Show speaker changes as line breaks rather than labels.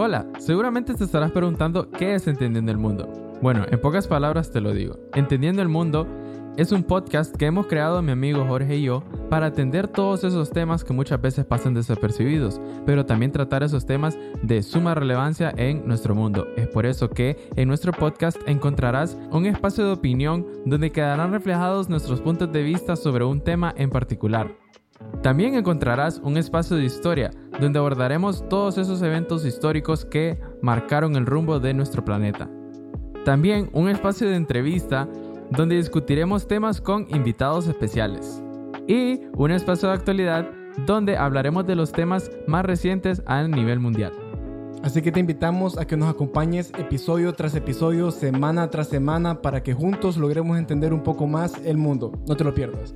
Hola, seguramente te estarás preguntando qué es Entendiendo el Mundo. Bueno, en pocas palabras te lo digo. Entendiendo el Mundo es un podcast que hemos creado mi amigo Jorge y yo para atender todos esos temas que muchas veces pasan desapercibidos, pero también tratar esos temas de suma relevancia en nuestro mundo. Es por eso que en nuestro podcast encontrarás un espacio de opinión donde quedarán reflejados nuestros puntos de vista sobre un tema en particular. También encontrarás un espacio de historia donde abordaremos todos esos eventos históricos que marcaron el rumbo de nuestro planeta. También un espacio de entrevista donde discutiremos temas con invitados especiales. Y un espacio de actualidad donde hablaremos de los temas más recientes a nivel mundial.
Así que te invitamos a que nos acompañes episodio tras episodio, semana tras semana, para que juntos logremos entender un poco más el mundo. No te lo pierdas.